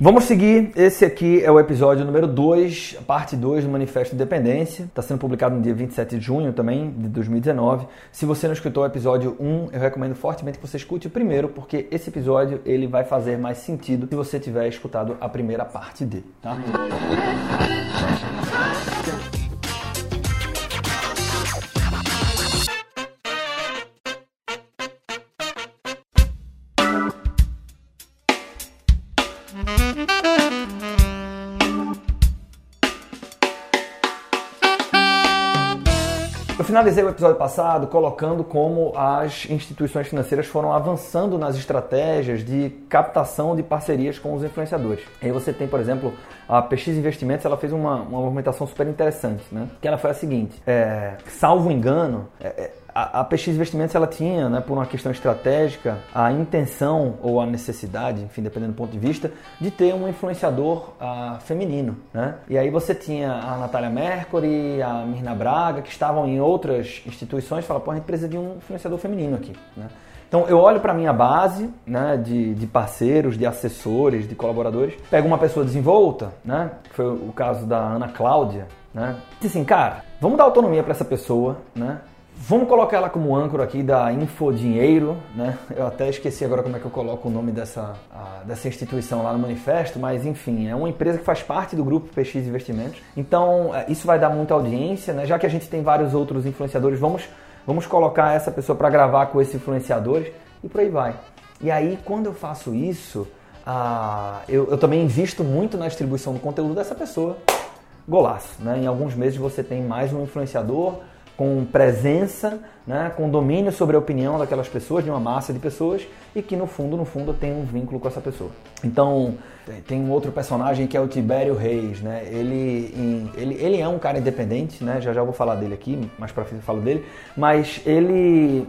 Vamos seguir. Esse aqui é o episódio número 2, parte 2 do Manifesto Independência. Está sendo publicado no dia 27 de junho também, de 2019. Se você não escutou o episódio 1, eu recomendo fortemente que você escute o primeiro, porque esse episódio ele vai fazer mais sentido se você tiver escutado a primeira parte dele, tá? Finalizei o episódio passado colocando como as instituições financeiras foram avançando nas estratégias de captação de parcerias com os influenciadores. Aí você tem, por exemplo, a PX Investimentos, ela fez uma, uma movimentação super interessante, né? Que ela foi a seguinte, é, salvo engano, é, é a, PX Investimentos ela tinha, né, por uma questão estratégica, a intenção ou a necessidade, enfim, dependendo do ponto de vista, de ter um influenciador uh, feminino. Né? E aí você tinha a Natália Mercury, a Mirna Braga, que estavam em outras instituições, falaram, pô, a gente precisa de um influenciador feminino aqui. Né? Então eu olho para minha base né, de, de, parceiros, de assessores, de colaboradores, pego uma pessoa desenvolta, né, foi o caso da Ana Cláudia, né, e assim, cara, vamos dar autonomia para essa pessoa, né, Vamos colocar ela como âncora aqui da Infodinheiro, né? Eu até esqueci agora como é que eu coloco o nome dessa, a, dessa instituição lá no manifesto, mas enfim, é uma empresa que faz parte do grupo PX Investimentos. Então, é, isso vai dar muita audiência, né? Já que a gente tem vários outros influenciadores, vamos, vamos colocar essa pessoa para gravar com esses influenciadores e por aí vai. E aí, quando eu faço isso, eu, eu também invisto muito na distribuição do conteúdo dessa pessoa. Golaço, né? Em alguns meses você tem mais um influenciador com presença, né, com domínio sobre a opinião daquelas pessoas, de uma massa de pessoas, e que no fundo, no fundo, tem um vínculo com essa pessoa. Então, tem um outro personagem que é o Tibério Reis, né? Ele, ele, ele é um cara independente, né? Já já vou falar dele aqui, mais para frente eu falo dele, mas ele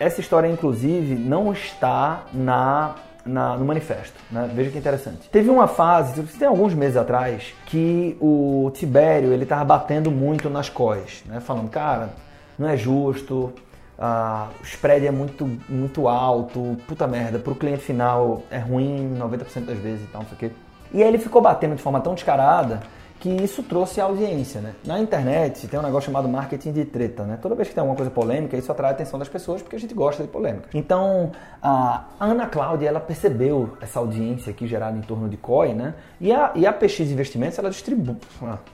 essa história inclusive não está na na, no manifesto. Né? Veja que interessante. Teve uma fase, tem alguns meses atrás, que o Tibério ele estava batendo muito nas COIs, né? falando, cara, não é justo, uh, o spread é muito, muito alto, puta merda, para o cliente final é ruim 90% das vezes e tal, não sei o quê. E aí ele ficou batendo de forma tão descarada que isso trouxe audiência, né? Na internet tem um negócio chamado marketing de treta, né? Toda vez que tem alguma coisa polêmica, isso atrai a atenção das pessoas porque a gente gosta de polêmica. Então, a Ana Cláudia, ela percebeu essa audiência aqui gerada em torno de COI, né? E a, e a PX Investimentos, ela distribui,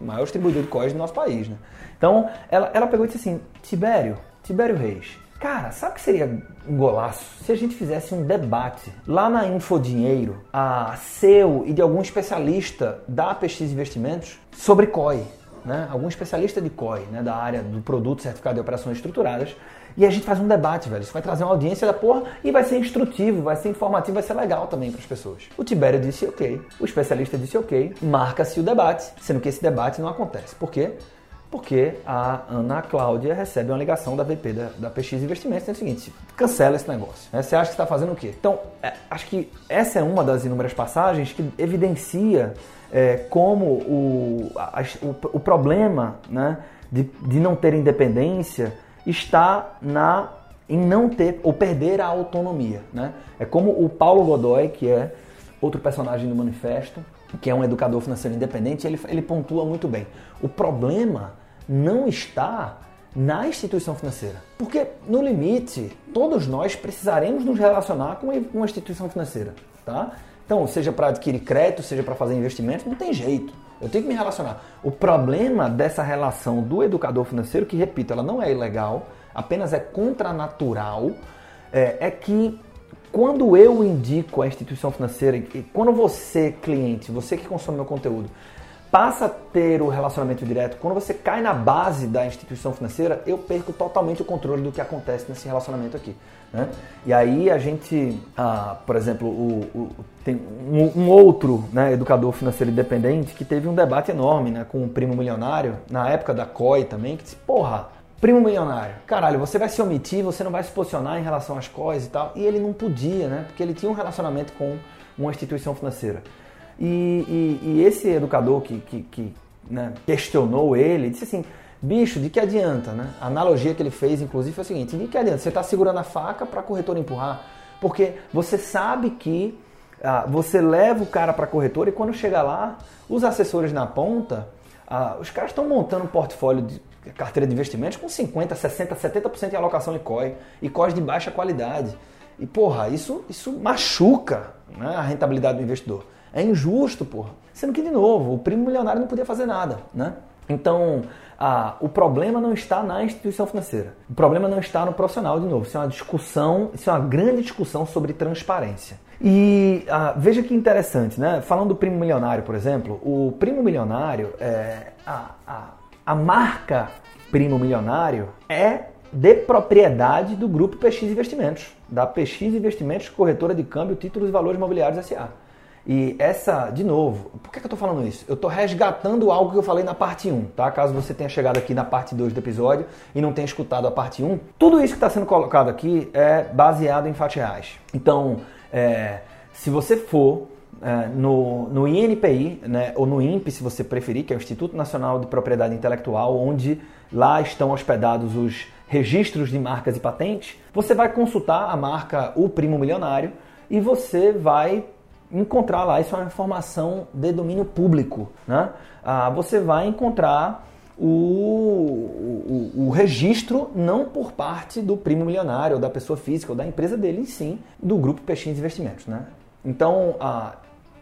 maior distribuidor de COIs do nosso país, né? Então, ela, ela pegou e disse assim, Tibério, Tibério Reis, Cara, sabe o que seria um golaço? Se a gente fizesse um debate lá na Infodinheiro, a seu e de algum especialista da PX Investimentos sobre COI, né? Algum especialista de COI, né? Da área do produto certificado de operações estruturadas. E a gente faz um debate, velho. Isso vai trazer uma audiência da porra e vai ser instrutivo, vai ser informativo, vai ser legal também para as pessoas. O Tibério disse ok, o especialista disse ok, marca-se o debate, sendo que esse debate não acontece. Por quê? Porque a Ana Cláudia recebe uma ligação da VP da, da PX Investimentos dizendo o seguinte: cancela esse negócio. Né? Você acha que está fazendo o quê? Então, é, acho que essa é uma das inúmeras passagens que evidencia é, como o, a, o, o, problema né, de, de não ter independência está na em não ter ou perder a autonomia. Né? É como o Paulo Godoy, que é outro personagem do manifesto, que é um educador financeiro independente, ele, ele pontua muito bem. O problema não está na instituição financeira. Porque, no limite, todos nós precisaremos nos relacionar com uma instituição financeira. Tá? Então, seja para adquirir crédito, seja para fazer investimento, não tem jeito. Eu tenho que me relacionar. O problema dessa relação do educador financeiro, que repito, ela não é ilegal, apenas é contranatural, é, é que quando eu indico a instituição financeira, quando você, cliente, você que consome meu conteúdo, passa a ter o relacionamento direto, quando você cai na base da instituição financeira, eu perco totalmente o controle do que acontece nesse relacionamento aqui. Né? E aí a gente, ah, por exemplo, o, o, tem um, um outro né, educador financeiro independente que teve um debate enorme né, com o primo milionário, na época da COI também, que disse, porra, primo milionário, caralho, você vai se omitir, você não vai se posicionar em relação às coisas e tal. E ele não podia, né? Porque ele tinha um relacionamento com uma instituição financeira. E, e, e esse educador que, que, que né, questionou ele disse assim: bicho, de que adianta? Né? A analogia que ele fez, inclusive, foi a seguinte: de que adianta? Você está segurando a faca para a corretora empurrar, porque você sabe que ah, você leva o cara para a corretora e quando chega lá, os assessores na ponta, ah, os caras estão montando um portfólio de carteira de investimentos com 50, 60, 70% em alocação em COI e COIs de baixa qualidade. E porra, isso, isso machuca né, a rentabilidade do investidor. É injusto, porra. Sendo que, de novo, o primo milionário não podia fazer nada, né? Então, ah, o problema não está na instituição financeira. O problema não está no profissional, de novo. Isso é uma discussão, isso é uma grande discussão sobre transparência. E ah, veja que interessante, né? Falando do primo milionário, por exemplo, o primo milionário, é, a, a, a marca primo milionário é de propriedade do grupo PX Investimentos, da PX Investimentos, corretora de câmbio, títulos e valores imobiliários SA. E essa, de novo, por que, eu estou falando isso? Eu estou resgatando algo que eu falei na parte 1, tá? Caso você tenha chegado aqui na parte 2 do episódio e não tenha escutado a parte 1, tudo isso que está sendo colocado aqui é baseado em fatos reais. Então, é, se você for é, no, no INPI, né, ou no INPE, se você preferir, que é o Instituto Nacional de Propriedade Intelectual, onde lá estão hospedados os registros de marcas e patentes, você vai consultar a marca O Primo Milionário e você vai encontrar lá, isso é uma informação de domínio público, né? Ah, você vai encontrar o, o, o, registro não por parte do primo milionário, ou da pessoa física, ou da empresa dele, em sim, do grupo Peixinhos Investimentos, né? Então, ah,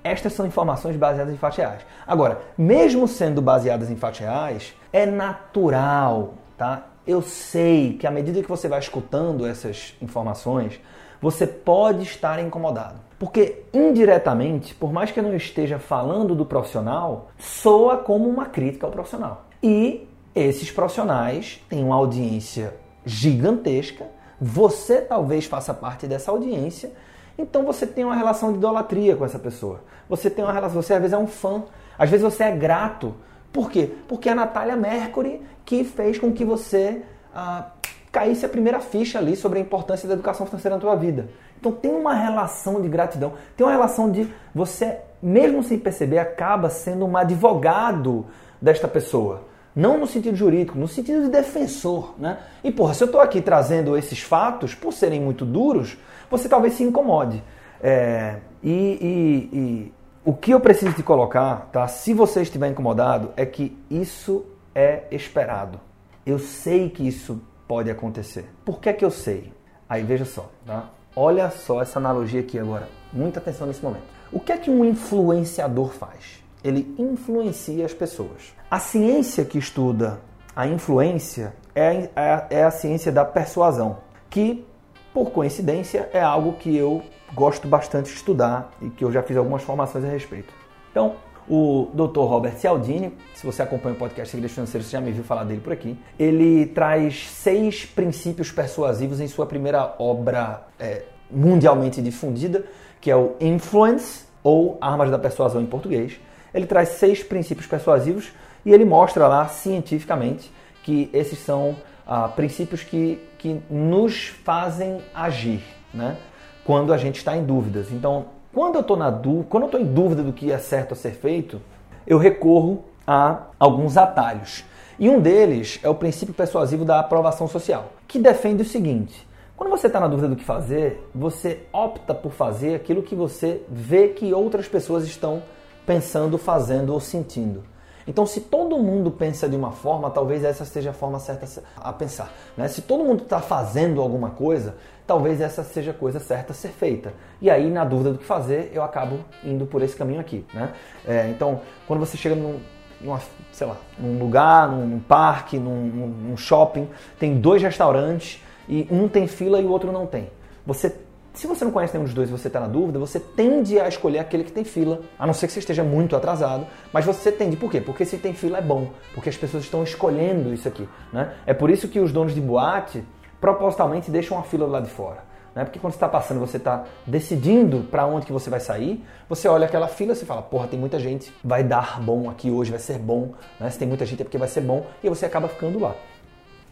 estas são informações baseadas em fatos reais. Agora, mesmo sendo baseadas em fatos reais, é natural, tá? Eu sei que à medida que você vai escutando essas informações, você pode estar incomodado. Porque indiretamente, por mais que eu não esteja falando do profissional, soa como uma crítica ao profissional. E esses profissionais têm uma audiência gigantesca, você talvez faça parte dessa audiência, então você tem uma relação de idolatria com essa pessoa. Você tem uma relação, você às vezes é um fã, às vezes você é grato. Por quê? Porque é a Natália Mercury que fez com que você ah, caísse a primeira ficha ali sobre a importância da educação financeira na tua vida. Então tem uma relação de gratidão, tem uma relação de você, mesmo sem perceber, acaba sendo um advogado desta pessoa. Não no sentido jurídico, no sentido de defensor, né? E porra, se eu estou aqui trazendo esses fatos, por serem muito duros, você talvez se incomode. É, e, e, e o que eu preciso te colocar, tá? Se você estiver incomodado, é que isso é esperado. Eu sei que isso pode acontecer. Por que é que eu sei? Aí veja só, tá? Olha só essa analogia aqui agora. Muita atenção nesse momento. O que é que um influenciador faz? Ele influencia as pessoas. A ciência que estuda a influência é a, é a ciência da persuasão, que, por coincidência, é algo que eu gosto bastante de estudar e que eu já fiz algumas formações a respeito. Então, o Dr. Robert Cialdini, se você acompanha o podcast Segredos Financeiros, você já me viu falar dele por aqui. Ele traz seis princípios persuasivos em sua primeira obra é, mundialmente difundida, que é o Influence, ou Armas da Persuasão em português. Ele traz seis princípios persuasivos e ele mostra lá cientificamente que esses são ah, princípios que, que nos fazem agir, né? Quando a gente está em dúvidas. Então, quando eu estou na dúvida, quando eu estou em dúvida do que é certo a ser feito, eu recorro a alguns atalhos. E um deles é o princípio persuasivo da aprovação social, que defende o seguinte: quando você está na dúvida do que fazer, você opta por fazer aquilo que você vê que outras pessoas estão pensando, fazendo ou sentindo. Então, se todo mundo pensa de uma forma, talvez essa seja a forma certa a pensar. Né? Se todo mundo está fazendo alguma coisa, talvez essa seja a coisa certa a ser feita. E aí, na dúvida do que fazer, eu acabo indo por esse caminho aqui. Né? É, então, quando você chega num, numa, sei lá, num lugar, num, num parque, num, num shopping, tem dois restaurantes e um tem fila e o outro não tem. Você se você não conhece nenhum dos dois e você está na dúvida, você tende a escolher aquele que tem fila, a não ser que você esteja muito atrasado, mas você tende. Por quê? Porque se tem fila é bom, porque as pessoas estão escolhendo isso aqui. Né? É por isso que os donos de boate propositalmente deixam a fila lá de fora. Né? Porque quando você está passando, você está decidindo para onde que você vai sair, você olha aquela fila e fala, porra, tem muita gente, vai dar bom aqui hoje, vai ser bom. Né? Se tem muita gente é porque vai ser bom, e você acaba ficando lá.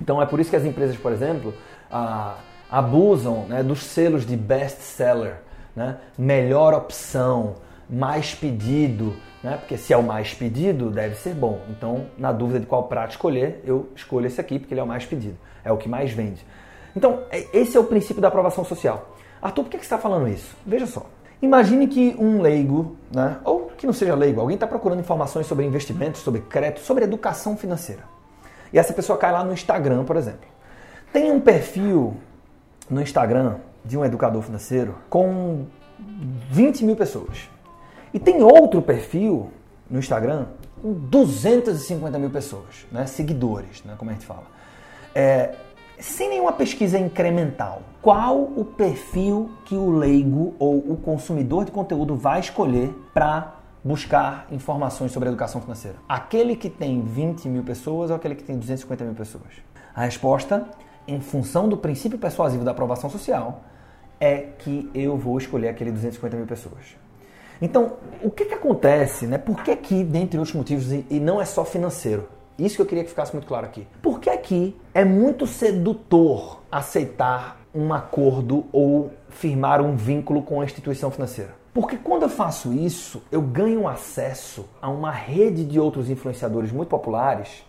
Então é por isso que as empresas, por exemplo, a abusam né, dos selos de best seller, né? melhor opção, mais pedido, né? porque se é o mais pedido, deve ser bom. Então, na dúvida de qual prato escolher, eu escolho esse aqui porque ele é o mais pedido, é o que mais vende. Então, é, esse é o princípio da aprovação social. Arthur, por que você está falando isso? Veja só, Imagine que um leigo, né, ou que não seja leigo, alguém está procurando informações sobre investimentos, sobre crédito, sobre educação financeira. E essa pessoa cai lá no Instagram, por exemplo. Tem um perfil no Instagram de um educador financeiro com 20 mil pessoas. E tem outro perfil no Instagram com 250 mil pessoas, né? seguidores, né? como a gente fala. É, sem nenhuma pesquisa incremental, qual o perfil que o leigo ou o consumidor de conteúdo vai escolher para buscar informações sobre educação financeira? Aquele que tem 20 mil pessoas ou aquele que tem 250 mil pessoas? A resposta, em função do princípio persuasivo da aprovação social, é que eu vou escolher aquele 250 mil pessoas. Então, o que, que acontece, né? Por que aqui, dentre outros motivos, e não é só financeiro? Isso que eu queria que ficasse muito claro aqui. Por que aqui é muito sedutor aceitar um acordo ou firmar um vínculo com a instituição financeira? Porque quando eu faço isso, eu ganho acesso a uma rede de outros influenciadores muito populares,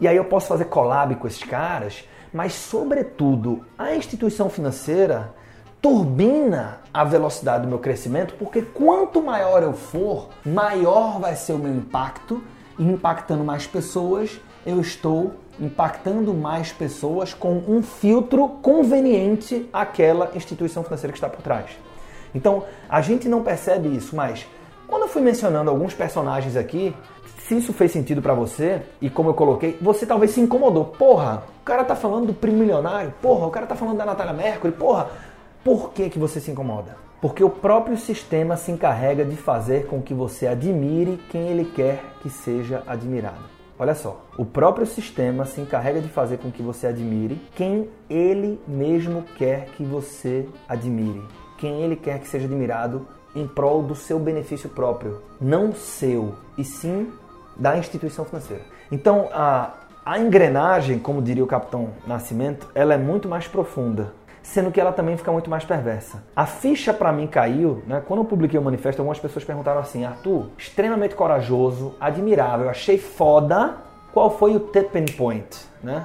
e aí eu posso fazer collab com esses caras, mas sobretudo a instituição financeira turbina a velocidade do meu crescimento, porque quanto maior eu for, maior vai ser o meu impacto e impactando mais pessoas, eu estou impactando mais pessoas com um filtro conveniente àquela instituição financeira que está por trás. Então, a gente não percebe isso, mas quando eu fui mencionando alguns personagens aqui, se isso fez sentido para você, e como eu coloquei, você talvez se incomodou. Porra, o cara tá falando do primo milionário, porra, o cara tá falando da Natália Mercury, porra, por que, que você se incomoda? Porque o próprio sistema se encarrega de fazer com que você admire quem ele quer que seja admirado. Olha só, o próprio sistema se encarrega de fazer com que você admire quem ele mesmo quer que você admire, quem ele quer que seja admirado em prol do seu benefício próprio, não seu, e sim da instituição financeira. Então, a, a engrenagem, como diria o capitão Nascimento, ela é muito mais profunda sendo que ela também fica muito mais perversa. A ficha para mim caiu, né? Quando eu publiquei o manifesto, algumas pessoas perguntaram assim: Arthur, extremamente corajoso, admirável, achei foda. Qual foi o tipping point, né?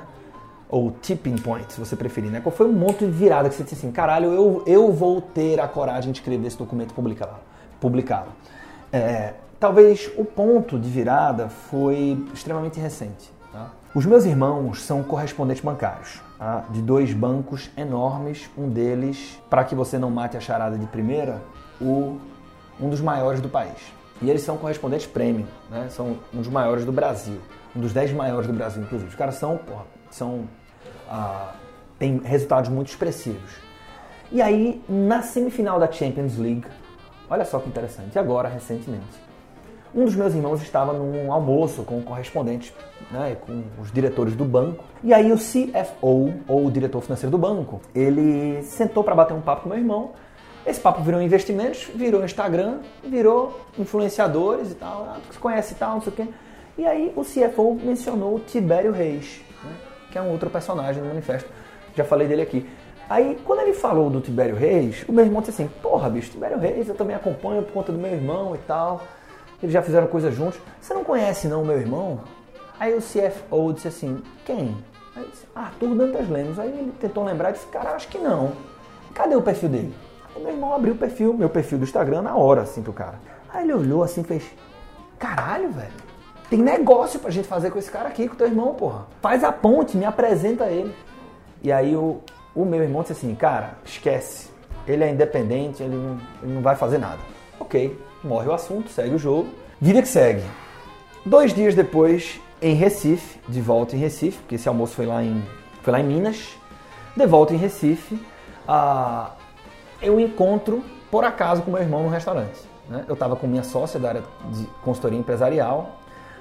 Ou tipping point, se você preferir, né? Qual foi o monte de virada que você disse assim: caralho, eu, eu vou ter a coragem de escrever esse documento publicá-lo. Publicá é, talvez o ponto de virada foi extremamente recente. Tá? Os meus irmãos são correspondentes bancários tá? de dois bancos enormes, um deles, para que você não mate a charada de primeira, o, um dos maiores do país. E eles são correspondentes premium, né? são um dos maiores do Brasil, um dos dez maiores do Brasil, inclusive. Os caras são, porra, são ah, têm resultados muito expressivos. E aí, na semifinal da Champions League, olha só que interessante, agora, recentemente, um dos meus irmãos estava num almoço com correspondentes, né, com os diretores do banco. E aí o CFO, ou o diretor financeiro do banco, ele sentou para bater um papo com meu irmão. Esse papo virou investimentos, virou Instagram, virou influenciadores e tal. Ah, você conhece e tal, não sei o quê. E aí o CFO mencionou o Tibério Reis, né, que é um outro personagem do manifesto. Já falei dele aqui. Aí, quando ele falou do Tibério Reis, o meu irmão disse assim: Porra, bicho, Tibério Reis eu também acompanho por conta do meu irmão e tal eles já fizeram coisas juntos. Você não conhece não meu irmão? Aí o CFO disse assim, quem? Aí disse, Arthur Dantas Lemos. Aí ele tentou lembrar e disse, cara, acho que não. Cadê o perfil dele? Aí meu irmão abriu o perfil, meu perfil do Instagram na hora, assim, pro cara. Aí ele olhou assim fez, caralho, velho. Tem negócio pra gente fazer com esse cara aqui, com teu irmão, porra. Faz a ponte, me apresenta ele. E aí o, o meu irmão disse assim, cara, esquece. Ele é independente, ele não, ele não vai fazer nada. Ok morre o assunto, segue o jogo, vida que segue. Dois dias depois, em Recife, de volta em Recife, porque esse almoço foi lá em, foi lá em Minas, de volta em Recife, ah, eu encontro, por acaso, com meu irmão no restaurante. Né? Eu estava com minha sócia da área de consultoria empresarial,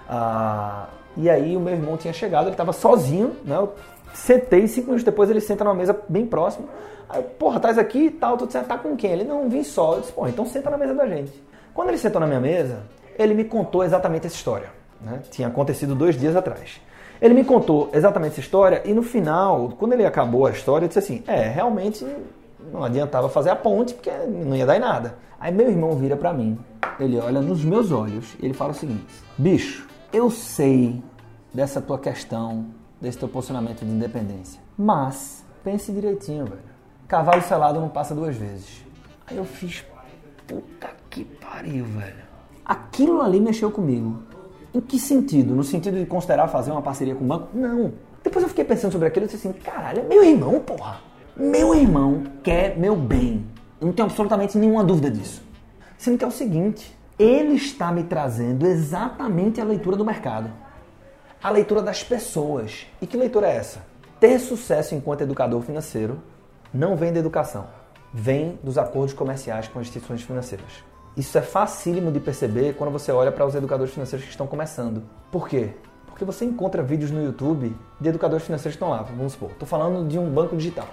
ah, e aí o meu irmão tinha chegado, ele estava sozinho, né? eu sentei, cinco minutos depois ele senta numa mesa bem próximo, aí, porra, estás aqui e tal, tu tá com quem? Ele, não, vim só, eu disse, porra, então senta na mesa da gente. Quando ele sentou na minha mesa, ele me contou exatamente essa história. Né? Tinha acontecido dois dias atrás. Ele me contou exatamente essa história e no final, quando ele acabou a história, eu disse assim: é, realmente não adiantava fazer a ponte porque não ia dar em nada. Aí meu irmão vira para mim, ele olha nos meus olhos e ele fala o seguinte: bicho, eu sei dessa tua questão, desse teu posicionamento de independência, mas pense direitinho, velho. Cavalo selado não passa duas vezes. Aí eu fiz puta que pariu, velho. Aquilo ali mexeu comigo. Em que sentido? No sentido de considerar fazer uma parceria com o banco? Não. Depois eu fiquei pensando sobre aquilo e disse assim, caralho, é meu irmão, porra. Meu irmão quer meu bem. Eu não tenho absolutamente nenhuma dúvida disso. Sendo que é o seguinte, ele está me trazendo exatamente a leitura do mercado. A leitura das pessoas. E que leitura é essa? Ter sucesso enquanto educador financeiro não vem da educação, vem dos acordos comerciais com as instituições financeiras. Isso é facílimo de perceber quando você olha para os educadores financeiros que estão começando. Por quê? Porque você encontra vídeos no YouTube de educadores financeiros que estão lá, vamos supor. Estou falando de um banco digital.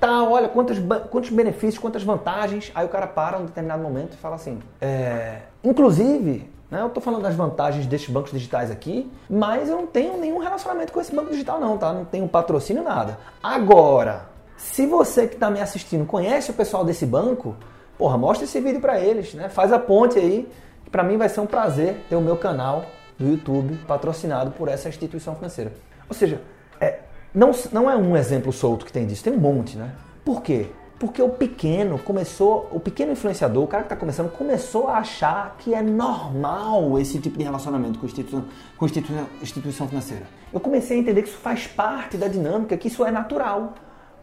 Tá, olha quantos, quantos benefícios, quantas vantagens. Aí o cara para um determinado momento e fala assim: é, inclusive, né, eu estou falando das vantagens desses bancos digitais aqui, mas eu não tenho nenhum relacionamento com esse banco digital, não, tá? Não tenho patrocínio, nada. Agora, se você que está me assistindo conhece o pessoal desse banco, porra, mostra esse vídeo para eles, né? Faz a ponte aí. Para mim vai ser um prazer ter o meu canal do YouTube patrocinado por essa instituição financeira. Ou seja, é, não, não é um exemplo solto que tem disso, tem um monte, né? Por quê? Porque o pequeno começou, o pequeno influenciador, o cara que está começando, começou a achar que é normal esse tipo de relacionamento com, instituição, com instituição, instituição financeira. Eu comecei a entender que isso faz parte da dinâmica, que isso é natural.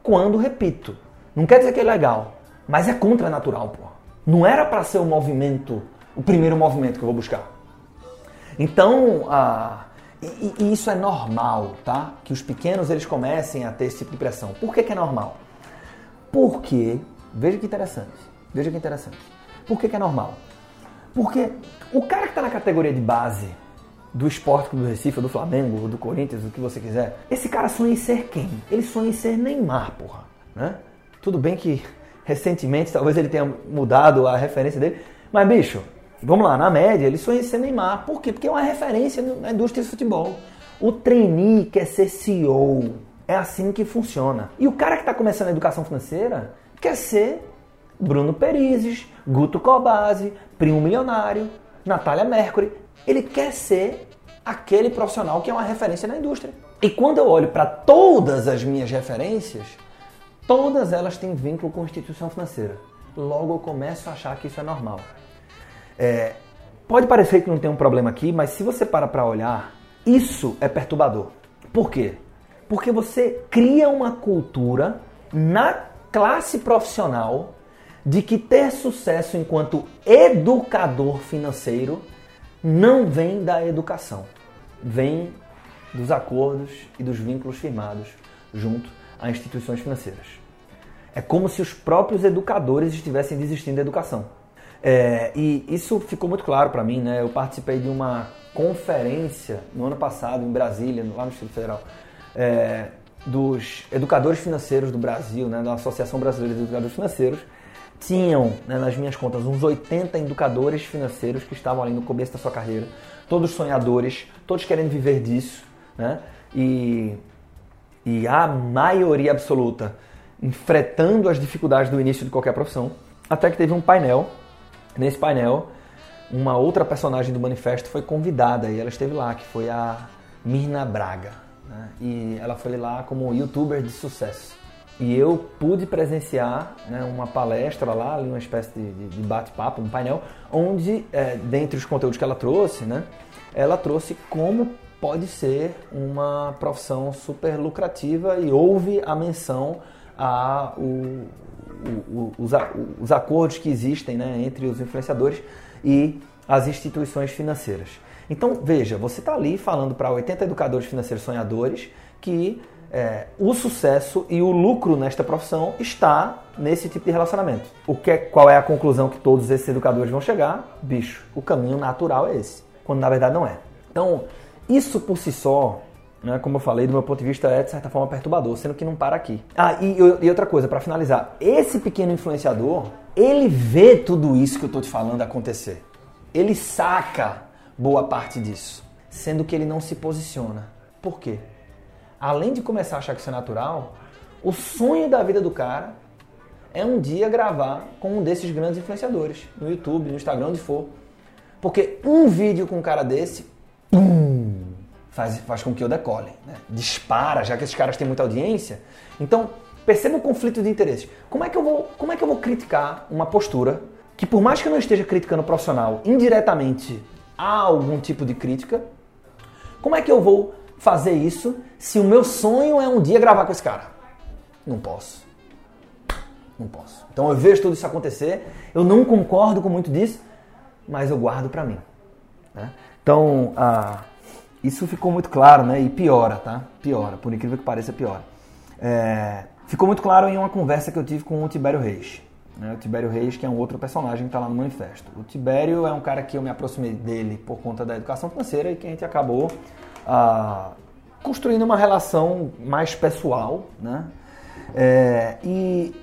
Quando, repito, não quer dizer que é legal, mas é contranatural, pô. Não era para ser o movimento, o primeiro movimento que eu vou buscar. Então, ah, e, e, isso é normal, tá? Que os pequenos eles comecem a ter esse tipo de pressão. Por que, que é normal? Porque, veja que interessante, veja que interessante. Por que, que é normal? Porque o cara que está na categoria de base do esporte do Recife, do Flamengo, do Corinthians, o que você quiser, esse cara sonha em ser quem? Ele sonha em ser Neymar, porra. Né? Tudo bem que recentemente talvez ele tenha mudado a referência dele, mas bicho, vamos lá, na média ele sonha em ser Neymar. Por quê? Porque é uma referência na indústria do futebol. O trainee quer ser CEO. É assim que funciona. E o cara que está começando a educação financeira quer ser Bruno Perizes, Guto Cobase, Primo Milionário, Natália Mercury. Ele quer ser aquele profissional que é uma referência na indústria. E quando eu olho para todas as minhas referências, todas elas têm vínculo com instituição financeira. Logo eu começo a achar que isso é normal. É, pode parecer que não tem um problema aqui, mas se você para para olhar, isso é perturbador. Por quê? Porque você cria uma cultura na classe profissional de que ter sucesso enquanto educador financeiro não vem da educação, vem dos acordos e dos vínculos firmados junto a instituições financeiras. É como se os próprios educadores estivessem desistindo da educação. É, e isso ficou muito claro para mim, né? Eu participei de uma conferência no ano passado em Brasília, lá no Distrito Federal, é, dos educadores financeiros do Brasil, né, da Associação Brasileira de Educadores Financeiros, tinham, né, nas minhas contas, uns 80 educadores financeiros que estavam ali no começo da sua carreira, todos sonhadores, todos querendo viver disso, né? E, e a maioria absoluta enfrentando as dificuldades do início de qualquer profissão, até que teve um painel. Nesse painel, uma outra personagem do manifesto foi convidada e ela esteve lá, que foi a Mirna Braga. Né? E ela foi lá como youtuber de sucesso. E eu pude presenciar né, uma palestra lá, uma espécie de, de bate-papo, um painel, onde, é, dentre os conteúdos que ela trouxe, né, ela trouxe como pode ser uma profissão super lucrativa e houve a menção a o, o, os, os, acordos que existem né, entre os influenciadores e as instituições financeiras. Então, veja, você está ali falando para 80 educadores financeiros sonhadores que é, o sucesso e o lucro nesta profissão está nesse tipo de relacionamento. O que é, qual é a conclusão que todos esses educadores vão chegar? Bicho, o caminho natural é esse, quando na verdade não é. Então, isso por si só, né, como eu falei, do meu ponto de vista é de certa forma perturbador, sendo que não para aqui. Ah, e, e outra coisa, para finalizar, esse pequeno influenciador, ele vê tudo isso que eu estou te falando acontecer. Ele saca boa parte disso, sendo que ele não se posiciona. Por quê? Além de começar a achar que isso é natural, o sonho da vida do cara é um dia gravar com um desses grandes influenciadores, no YouTube, no Instagram, onde for. Porque um vídeo com um cara desse, pum, faz, faz com que eu decole. Né? Dispara, já que esses caras têm muita audiência. Então, perceba o conflito de interesses. Como é que eu vou, como é que eu vou criticar uma postura que por mais que eu não esteja criticando o profissional, indiretamente há algum tipo de crítica, como é que eu vou fazer isso se o meu sonho é um dia gravar com esse cara? Não posso. Não posso. Então eu vejo tudo isso acontecer, eu não concordo com muito disso, mas eu guardo para mim. Né? Então, ah, isso ficou muito claro, né? E piora, tá? Piora, por incrível que pareça, piora. É, ficou muito claro em uma conversa que eu tive com o Tibério Reis. Né? O Tibério Reis, que é um outro personagem que está lá no manifesto. O Tibério é um cara que eu me aproximei dele por conta da educação financeira e que a gente acabou construindo uma relação mais pessoal, né? É, e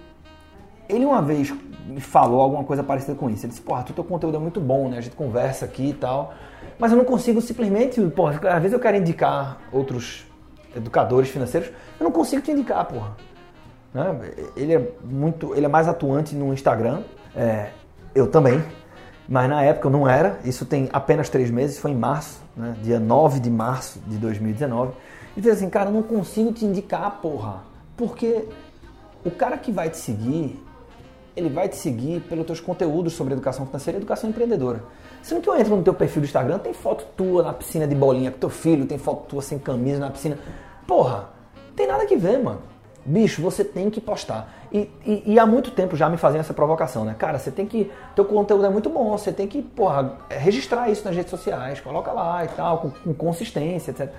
ele uma vez me falou alguma coisa parecida com isso. Ele disse, porra, tu teu conteúdo é muito bom, né? A gente conversa aqui e tal. Mas eu não consigo simplesmente, porra, às vezes eu quero indicar outros educadores financeiros, eu não consigo te indicar, porra. Né? Ele é muito, ele é mais atuante no Instagram, é, eu também, mas na época eu não era, isso tem apenas três meses, foi em março, né? dia 9 de março de 2019. E disse assim, cara, não consigo te indicar, porra, porque o cara que vai te seguir, ele vai te seguir pelos teus conteúdos sobre educação financeira e educação empreendedora. Sendo que eu entro no teu perfil do Instagram, tem foto tua na piscina de bolinha com teu filho, tem foto tua sem camisa na piscina. Porra, tem nada que ver, mano. Bicho, você tem que postar. E, e, e, há muito tempo já me fazendo essa provocação, né? Cara, você tem que. Teu conteúdo é muito bom, você tem que, porra, registrar isso nas redes sociais, coloca lá e tal, com, com consistência, etc.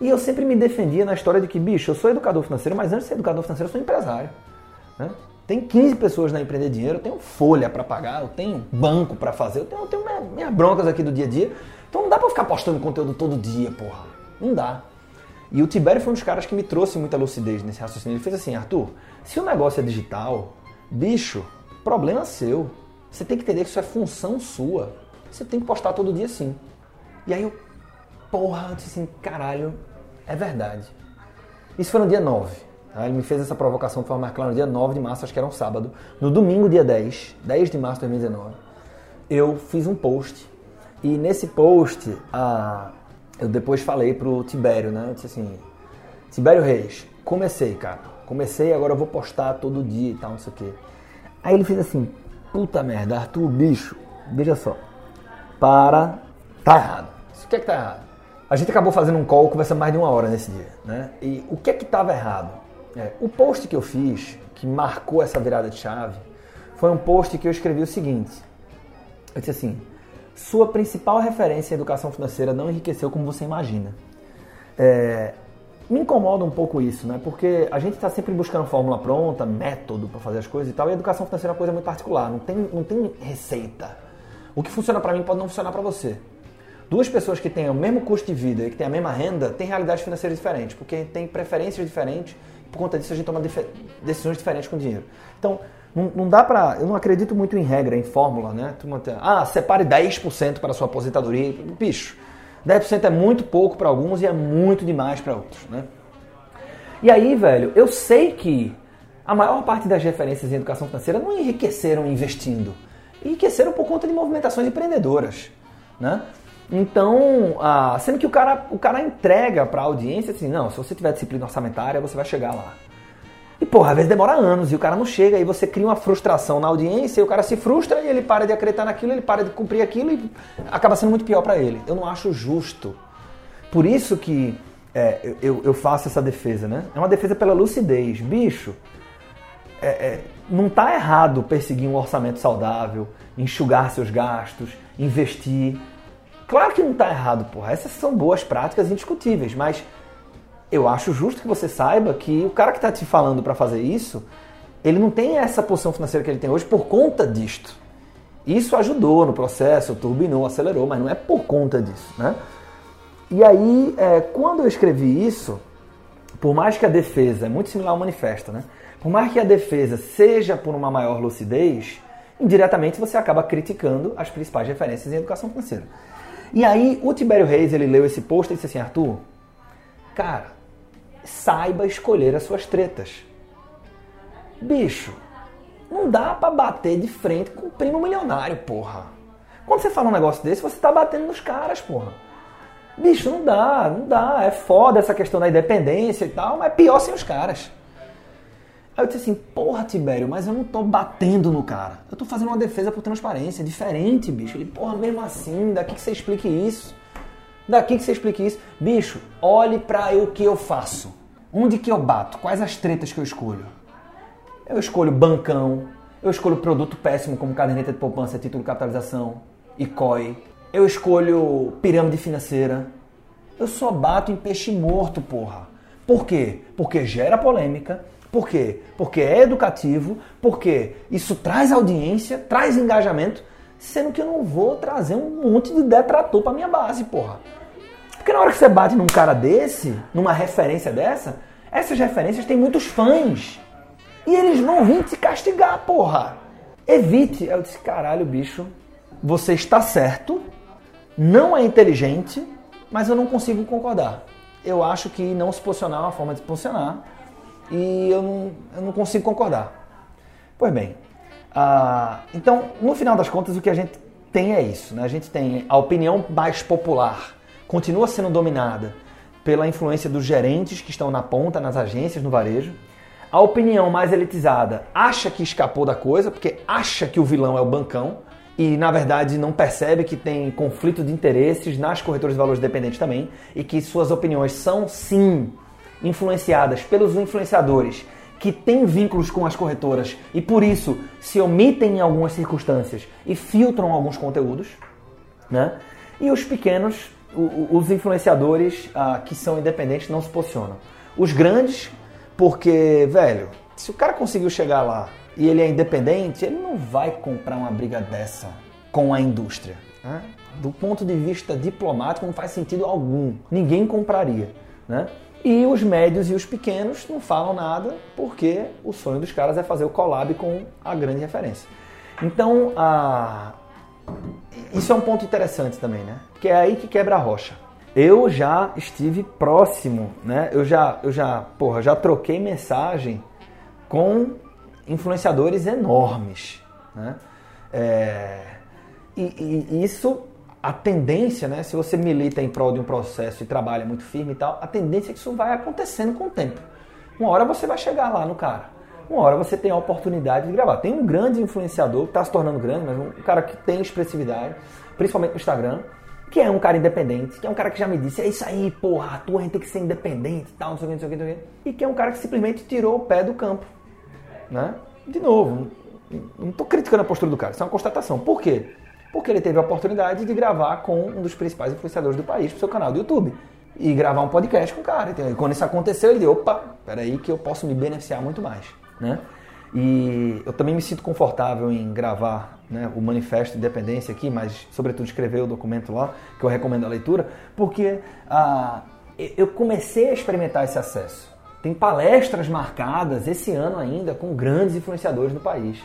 E eu sempre me defendia na história de que, bicho, eu sou educador financeiro, mas antes de ser educador financeiro, eu sou empresário. Né? Tem 15 pessoas na Empreender Dinheiro, eu tenho folha para pagar, eu tenho banco para fazer, eu tenho, eu tenho minhas minha broncas aqui do dia a dia. Então não dá para ficar postando conteúdo todo dia, porra. Não dá. E o Tibério foi um dos caras que me trouxe muita lucidez nesse raciocínio. Ele fez assim, Arthur, se o negócio é digital, bicho, problema seu. Você tem que entender que isso é função sua. Você tem que postar todo dia sim. E aí eu, porra, eu disse assim, caralho, é verdade. Isso foi no dia 9. Tá? Ele me fez essa provocação de forma mais clara no dia 9 de março, acho que era um sábado. No domingo, dia 10, 10 de março de 2019, eu fiz um post. E nesse post, a, eu depois falei pro Tibério, né? Eu disse assim, Tibério Reis, comecei, cara. Comecei, agora eu vou postar todo dia e tal, não sei o quê. Aí ele fez assim, puta merda, Arthur, bicho, veja só. Para, tá errado. O que é que tá errado? A gente acabou fazendo um call, conversando mais de uma hora nesse dia, né? E o que é que estava errado? É, o post que eu fiz, que marcou essa virada de chave, foi um post que eu escrevi o seguinte. Eu disse assim, sua principal referência em educação financeira não enriqueceu como você imagina. É, me incomoda um pouco isso, né? Porque a gente está sempre buscando fórmula pronta, método para fazer as coisas e tal, e a educação financeira é uma coisa muito particular, não tem, não tem receita. O que funciona para mim pode não funcionar para você. Duas pessoas que têm o mesmo custo de vida e que têm a mesma renda têm realidades financeiras diferentes, porque têm preferências diferentes, por conta disso a gente toma decisões diferentes com o dinheiro. Então, não, não dá para. Eu não acredito muito em regra, em fórmula, né? Ah, separe 10% para sua aposentadoria. Bicho, 10% é muito pouco para alguns e é muito demais para outros, né? E aí, velho, eu sei que a maior parte das referências em educação financeira não enriqueceram investindo. Enriqueceram por conta de movimentações empreendedoras, né? Então, ah, sendo que o cara, o cara entrega para a audiência assim, não, se você tiver disciplina orçamentária, você vai chegar lá. E, porra, às vezes demora anos e o cara não chega, e você cria uma frustração na audiência, e o cara se frustra e ele para de acreditar naquilo, ele para de cumprir aquilo e acaba sendo muito pior para ele. Eu não acho justo. Por isso que é, eu, eu, faço essa defesa, né? É uma defesa pela lucidez. Bicho, é, é, não tá errado perseguir um orçamento saudável, enxugar seus gastos, investir. Claro que não tá errado, porra. Essas são boas práticas indiscutíveis, mas eu acho justo que você saiba que o cara que está te falando para fazer isso, ele não tem essa posição financeira que ele tem hoje por conta disto. Isso ajudou no processo, turbinou, acelerou, mas não é por conta disso, né? E aí, é, quando eu escrevi isso, por mais que a defesa, é muito similar ao manifesto, né? Por mais que a defesa seja por uma maior lucidez, indiretamente você acaba criticando as principais referências em educação financeira. E aí, o Tibério Reis, ele leu esse post e disse assim, Arthur, cara, saiba escolher as suas tretas. Bicho, não dá para bater de frente com o primo milionário, porra. Quando você fala um negócio desse, você tá batendo nos caras, porra. Bicho, não dá, não dá. É foda essa questão da independência e tal, mas é pior sem os caras. Aí eu disse assim, porra, Tibério, mas eu não tô batendo no cara. Eu tô fazendo uma defesa por transparência, diferente, bicho. Ele, porra, mesmo assim, daqui que você explique isso. Daqui que você explique isso. Bicho, olhe pra o que eu faço. Onde que eu bato? Quais as tretas que eu escolho? Eu escolho bancão, eu escolho produto péssimo como caderneta de poupança, título de capitalização e COI. Eu escolho pirâmide financeira. Eu só bato em peixe morto, porra. Por quê? Porque gera polêmica, por quê? Porque é educativo, porque isso traz audiência, traz engajamento, sendo que eu não vou trazer um monte de detrator para minha base, porra. Porque na hora que você bate num cara desse, numa referência dessa, essas referências têm muitos fãs. E eles vão vir te castigar, porra. Evite. Eu disse, caralho, bicho, você está certo, não é inteligente, mas eu não consigo concordar. Eu acho que não se posicionar é uma forma de se posicionar e eu não, eu não consigo concordar. Pois bem, ah, então, no final das contas, o que a gente tem é isso. Né? A gente tem a opinião mais popular, continua sendo dominada pela influência dos gerentes que estão na ponta, nas agências, no varejo. A opinião mais elitizada acha que escapou da coisa, porque acha que o vilão é o bancão e, na verdade, não percebe que tem conflito de interesses nas corretoras de valores dependentes também e que suas opiniões são, sim, influenciadas pelos influenciadores que têm vínculos com as corretoras e por isso se omitem em algumas circunstâncias e filtram alguns conteúdos, né? E os pequenos, os influenciadores ah, que são independentes não se posicionam. Os grandes, porque, velho, se o cara conseguiu chegar lá e ele é independente, ele não vai comprar uma briga dessa com a indústria. Né? Do ponto de vista diplomático, não faz sentido algum. Ninguém compraria. Né? E os médios e os pequenos não falam nada porque o sonho dos caras é fazer o collab com a grande referência. Então, a... isso é um ponto interessante também, né? Que é aí que quebra a rocha. Eu já estive próximo, né? Eu já, eu já, porra, já troquei mensagem com influenciadores enormes, né? É... E, e isso a tendência, né, se você milita em prol de um processo e trabalha muito firme e tal, a tendência é que isso vai acontecendo com o tempo. Uma hora você vai chegar lá no cara. Uma hora você tem a oportunidade de gravar. Tem um grande influenciador que está se tornando grande, mas um cara que tem expressividade, principalmente no Instagram, que é um cara independente, que é um cara que já me disse, é isso aí, porra, a tua gente tem que ser independente e tal, não sei o que, não sei o que, não sei o que. E que é um cara que simplesmente tirou o pé do campo. Né? De novo, não estou criticando a postura do cara, isso é uma constatação. Por quê? Porque ele teve a oportunidade de gravar com um dos principais influenciadores do país pro seu canal do YouTube. E gravar um podcast com o cara. E quando isso aconteceu, ele deu, opa, peraí que eu posso me beneficiar muito mais. Né? E eu também me sinto confortável em gravar né, o Manifesto de Independência aqui, mas sobretudo escrever o documento lá, que eu recomendo a leitura, porque ah, eu comecei a experimentar esse acesso. Tem palestras marcadas esse ano ainda com grandes influenciadores do país.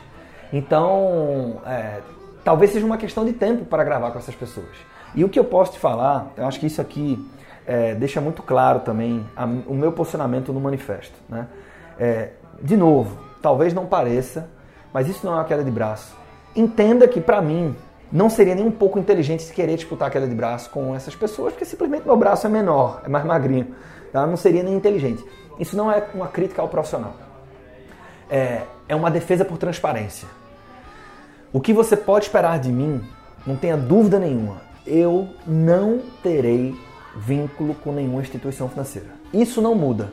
Então, é, talvez seja uma questão de tempo para gravar com essas pessoas. E o que eu posso te falar, eu acho que isso aqui é, deixa muito claro também a, o meu posicionamento no manifesto. Né? É, de novo, talvez não pareça, mas isso não é uma queda de braço. Entenda que para mim não seria nem um pouco inteligente se querer disputar a queda de braço com essas pessoas, porque simplesmente meu braço é menor, é mais magrinho. Tá? Não seria nem inteligente. Isso não é uma crítica ao profissional. É, é uma defesa por transparência. O que você pode esperar de mim, não tenha dúvida nenhuma, eu não terei vínculo com nenhuma instituição financeira. Isso não muda.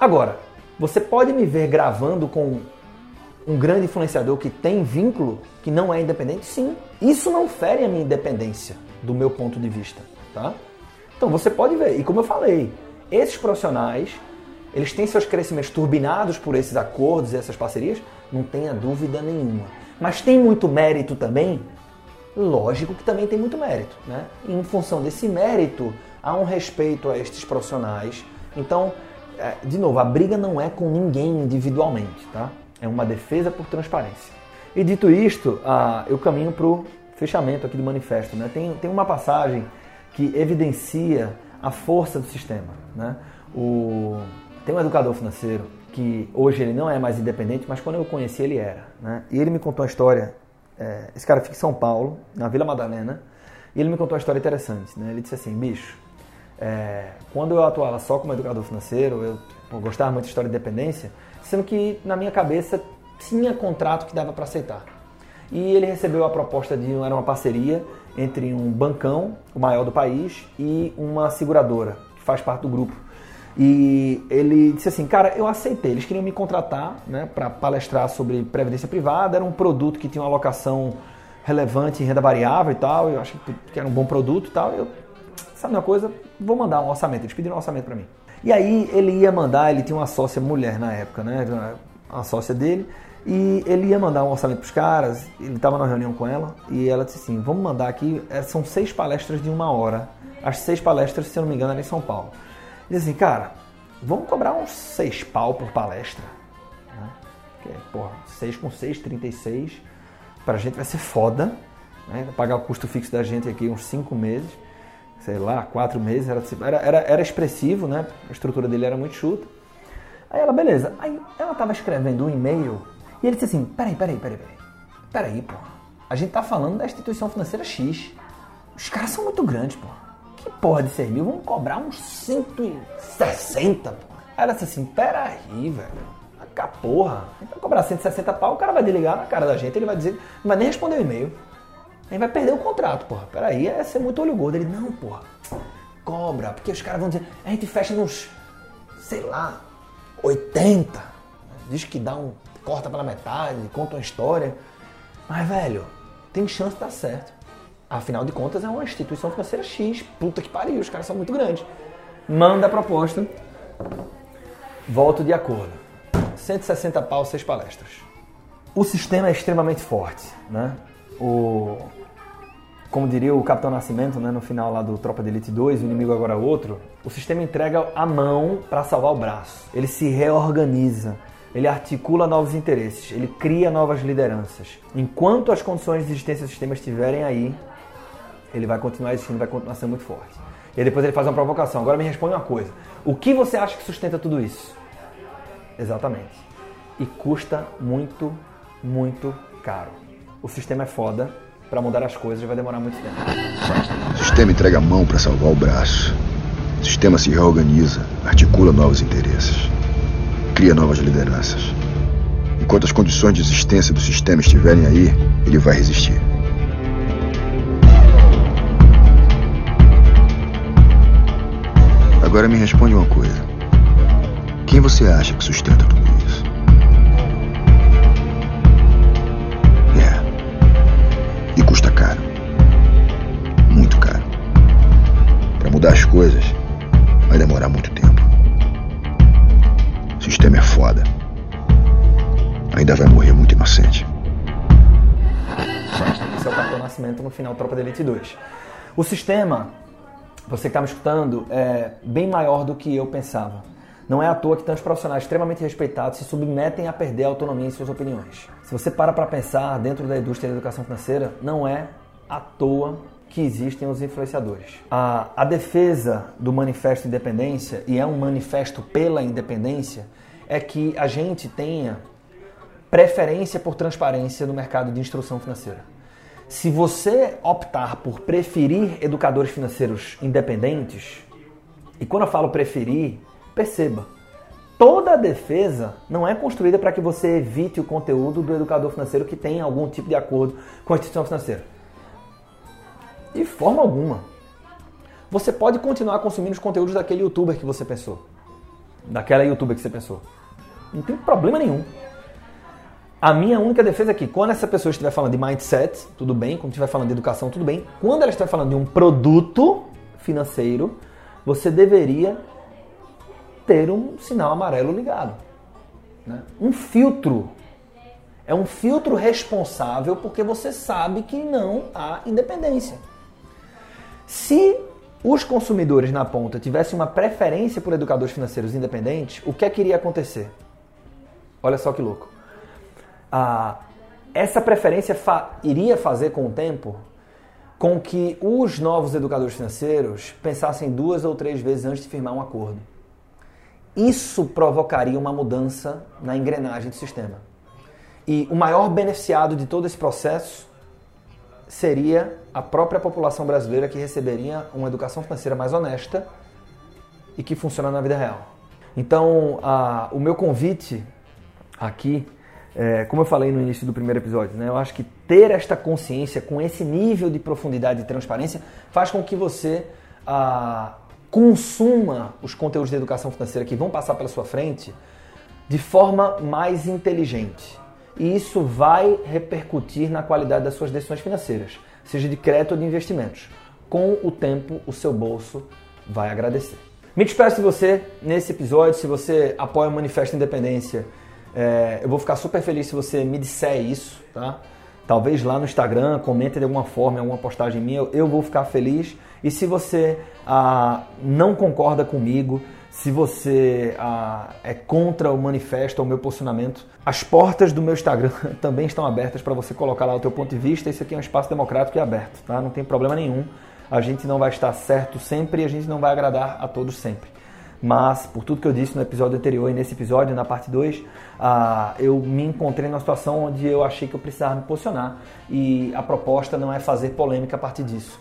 Agora, você pode me ver gravando com um grande influenciador que tem vínculo, que não é independente? Sim. Isso não fere a minha independência, do meu ponto de vista, tá? Então você pode ver. E como eu falei, esses profissionais, eles têm seus crescimentos turbinados por esses acordos e essas parcerias, não tenha dúvida nenhuma. Mas tem muito mérito também? Lógico que também tem muito mérito, né? E em função desse mérito, há um respeito a estes profissionais. Então, é, de novo, a briga não é com ninguém individualmente, tá? É uma defesa por transparência. E dito isto, ah, eu caminho para o fechamento aqui do manifesto. Né? Tem, tem uma passagem que evidencia a força do sistema. Né? O, tem um educador financeiro que hoje ele não é mais independente, mas quando eu conheci ele era. Né? E ele me contou uma história. É, esse cara fica em São Paulo, na Vila Madalena, e ele me contou uma história interessante. Né? Ele disse assim: bicho, é, quando eu atuava só como educador financeiro, eu pô, gostava muito de história de independência. sendo que na minha cabeça tinha contrato que dava para aceitar. E ele recebeu a proposta de era uma parceria entre um bancão, o maior do país, e uma seguradora que faz parte do grupo. E ele disse assim, cara, eu aceitei. Eles queriam me contratar, né, para palestrar sobre previdência privada. Era um produto que tinha uma alocação relevante em renda variável e tal. Eu acho que era um bom produto e tal. Eu, sabe uma coisa? Vou mandar um orçamento. Eles pediram um orçamento para mim. E aí ele ia mandar, ele tinha uma sócia mulher na época, né, uma sócia dele. E ele ia mandar um orçamento para os caras, ele estava na reunião com ela, e ela disse assim: Vamos mandar aqui, é, são seis palestras de uma hora. As seis palestras, se eu não me engano, eram em São Paulo. Disse assim: Cara, vamos cobrar uns seis pau por palestra. Né? Porque, porra, seis com seis, 36. Para a gente vai ser foda. Né? Pagar o custo fixo da gente aqui uns cinco meses, sei lá, quatro meses. Era, era, era, expressivo, né? A estrutura dele era muito chuta. Aí ela, beleza. Aí ela estava escrevendo um e-mail e ele disse assim: peraí, peraí, peraí, peraí. Peraí, pô. A gente tá falando da instituição financeira X. Os caras são muito grandes, pô. Que porra de serviço? Vamos cobrar uns 160, pô. Aí ela disse assim: peraí, velho. A porra. Vai cobrar 160 pau, o cara vai desligar na cara da gente, ele vai dizer, não vai nem responder o e-mail. A gente vai perder o contrato, porra. Peraí, é ser muito olho gordo. Ele, não, porra. Cobra, porque os caras vão dizer, a gente fecha nos, sei lá, 80. Diz que dá um corta pela metade, conta uma história. Mas, velho, tem chance de dar certo. Afinal de contas, é uma instituição financeira X. Puta que pariu, os caras são muito grandes. Manda a proposta. Volto de acordo. 160 pau, 6 palestras. O sistema é extremamente forte, né? O, como diria o Capitão Nascimento, né, no final lá do Tropa de Elite 2, o inimigo agora é outro, o sistema entrega a mão para salvar o braço. Ele se reorganiza ele articula novos interesses, ele cria novas lideranças. Enquanto as condições de existência do sistema estiverem aí, ele vai continuar existindo, vai continuar sendo muito forte. E depois ele faz uma provocação. Agora me responde uma coisa: o que você acha que sustenta tudo isso? Exatamente. E custa muito, muito caro. O sistema é foda, para mudar as coisas vai demorar muito tempo. O sistema entrega a mão para salvar o braço. O sistema se reorganiza, articula novos interesses cria novas lideranças. Enquanto as condições de existência do sistema estiverem aí, ele vai resistir. Agora me responde uma coisa. Quem você acha que sustenta tudo isso? É. E custa caro. Muito caro. Para mudar as coisas, vai demorar muito tempo. O sistema é foda. Ainda vai morrer muito inocente. Esse é o Capitão Nascimento no final Tropa de Elite 2. O sistema, você que está me escutando, é bem maior do que eu pensava. Não é à toa que tantos profissionais extremamente respeitados se submetem a perder a autonomia em suas opiniões. Se você para para pensar dentro da indústria da educação financeira, não é à toa que existem os influenciadores. A, a defesa do manifesto de independência, e é um manifesto pela independência, é que a gente tenha preferência por transparência no mercado de instrução financeira. Se você optar por preferir educadores financeiros independentes, e quando eu falo preferir, perceba, toda a defesa não é construída para que você evite o conteúdo do educador financeiro que tem algum tipo de acordo com a instituição financeira. De forma alguma. Você pode continuar consumindo os conteúdos daquele youtuber que você pensou. Daquela youtuber que você pensou. Não tem problema nenhum. A minha única defesa é que quando essa pessoa estiver falando de mindset, tudo bem. Quando estiver falando de educação, tudo bem. Quando ela estiver falando de um produto financeiro, você deveria ter um sinal amarelo ligado. Né? Um filtro é um filtro responsável porque você sabe que não há independência. Se os consumidores na ponta tivessem uma preferência por educadores financeiros independentes, o que é que iria acontecer? Olha só que louco. Ah, essa preferência fa iria fazer com o tempo com que os novos educadores financeiros pensassem duas ou três vezes antes de firmar um acordo. Isso provocaria uma mudança na engrenagem do sistema. E o maior beneficiado de todo esse processo seria a própria população brasileira que receberia uma educação financeira mais honesta e que funciona na vida real. Então, o meu convite aqui, é, como eu falei no início do primeiro episódio, né, eu acho que ter esta consciência com esse nível de profundidade e transparência faz com que você ah, consuma os conteúdos de educação financeira que vão passar pela sua frente de forma mais inteligente. E isso vai repercutir na qualidade das suas decisões financeiras, seja de crédito ou de investimentos. Com o tempo, o seu bolso vai agradecer. Me despeço de você nesse episódio. Se você apoia o Manifesto Independência, é, eu vou ficar super feliz se você me disser isso, tá? Talvez lá no Instagram, comente de alguma forma, alguma postagem minha, eu vou ficar feliz. E se você ah, não concorda comigo, se você ah, é contra o manifesto ou o meu posicionamento, as portas do meu Instagram também estão abertas para você colocar lá o teu ponto de vista. Isso aqui é um espaço democrático e aberto, tá? Não tem problema nenhum. A gente não vai estar certo sempre e a gente não vai agradar a todos sempre. Mas, por tudo que eu disse no episódio anterior e nesse episódio, na parte 2, ah, eu me encontrei numa situação onde eu achei que eu precisava me posicionar. E a proposta não é fazer polêmica a partir disso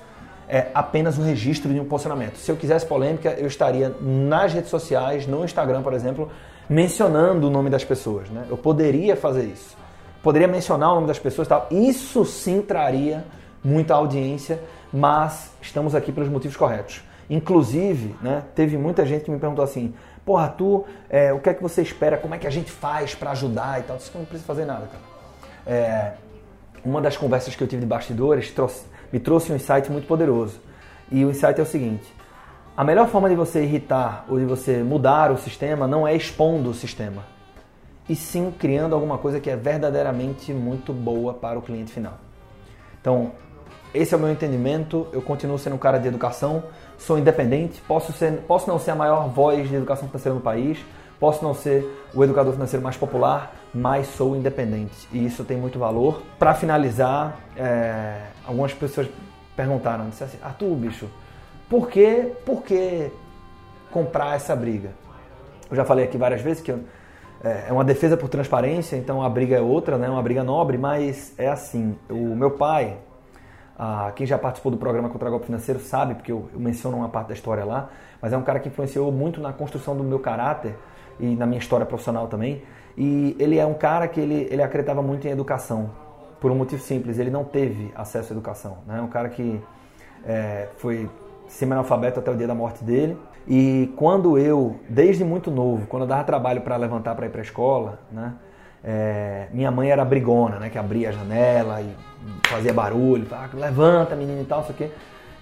é apenas um registro de um posicionamento. Se eu quisesse polêmica, eu estaria nas redes sociais, no Instagram, por exemplo, mencionando o nome das pessoas. Né? Eu poderia fazer isso. Poderia mencionar o nome das pessoas tal. Isso sim traria muita audiência, mas estamos aqui pelos motivos corretos. Inclusive, né, teve muita gente que me perguntou assim: Porra, tu, é, o que é que você espera? Como é que a gente faz para ajudar e tal? Isso não precisa fazer nada, cara. É, uma das conversas que eu tive de bastidores trouxe, me trouxe um insight muito poderoso. E o insight é o seguinte: a melhor forma de você irritar ou de você mudar o sistema não é expondo o sistema, e sim criando alguma coisa que é verdadeiramente muito boa para o cliente final. Então, esse é o meu entendimento. Eu continuo sendo um cara de educação, sou independente, posso, ser, posso não ser a maior voz de educação financeira no país, posso não ser o educador financeiro mais popular, mas sou independente e isso tem muito valor. Para finalizar, é, algumas pessoas perguntaram, disseram assim, Arthur, bicho, por que, por que comprar essa briga? Eu já falei aqui várias vezes que eu, é, é uma defesa por transparência, então a briga é outra, né? uma briga nobre, mas é assim, o meu pai, ah, quem já participou do programa Contra Golpe Financeiro sabe, porque eu, eu menciono uma parte da história lá, mas é um cara que influenciou muito na construção do meu caráter e na minha história profissional também. E ele é um cara que ele, ele acreditava muito em educação, por um motivo simples, ele não teve acesso à educação. Né? Um cara que é, foi semi-analfabeto até o dia da morte dele. E quando eu, desde muito novo, quando eu dava trabalho para levantar para ir para a escola, né? É, minha mãe era brigona, né? Que abria a janela e fazia barulho, falava, levanta menino e tal, não sei o quê.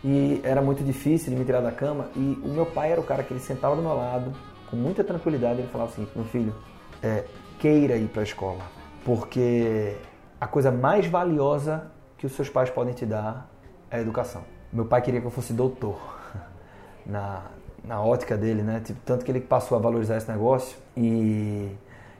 E era muito difícil de me tirar da cama. E o meu pai era o cara que ele sentava do meu lado, com muita tranquilidade, ele falava assim, meu filho, é, queira ir para a escola, porque a coisa mais valiosa que os seus pais podem te dar é a educação. Meu pai queria que eu fosse doutor, na, na ótica dele, né? Tipo, tanto que ele passou a valorizar esse negócio e,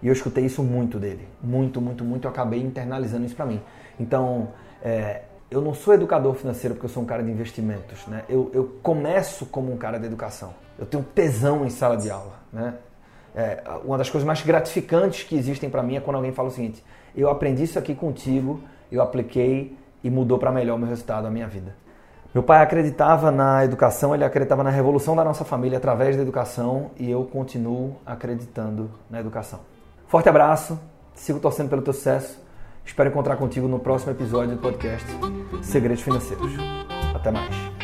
e eu escutei isso muito dele, muito, muito, muito. Eu acabei internalizando isso para mim. Então, é, eu não sou educador financeiro porque eu sou um cara de investimentos, né? Eu, eu começo como um cara de educação. Eu tenho tesão em sala de aula, né? É, uma das coisas mais gratificantes que existem para mim é quando alguém fala o seguinte: eu aprendi isso aqui contigo, eu apliquei e mudou para melhor o meu resultado, a minha vida. Meu pai acreditava na educação, ele acreditava na revolução da nossa família através da educação e eu continuo acreditando na educação. Forte abraço, sigo torcendo pelo teu sucesso. Espero encontrar contigo no próximo episódio do podcast Segredos Financeiros. Até mais.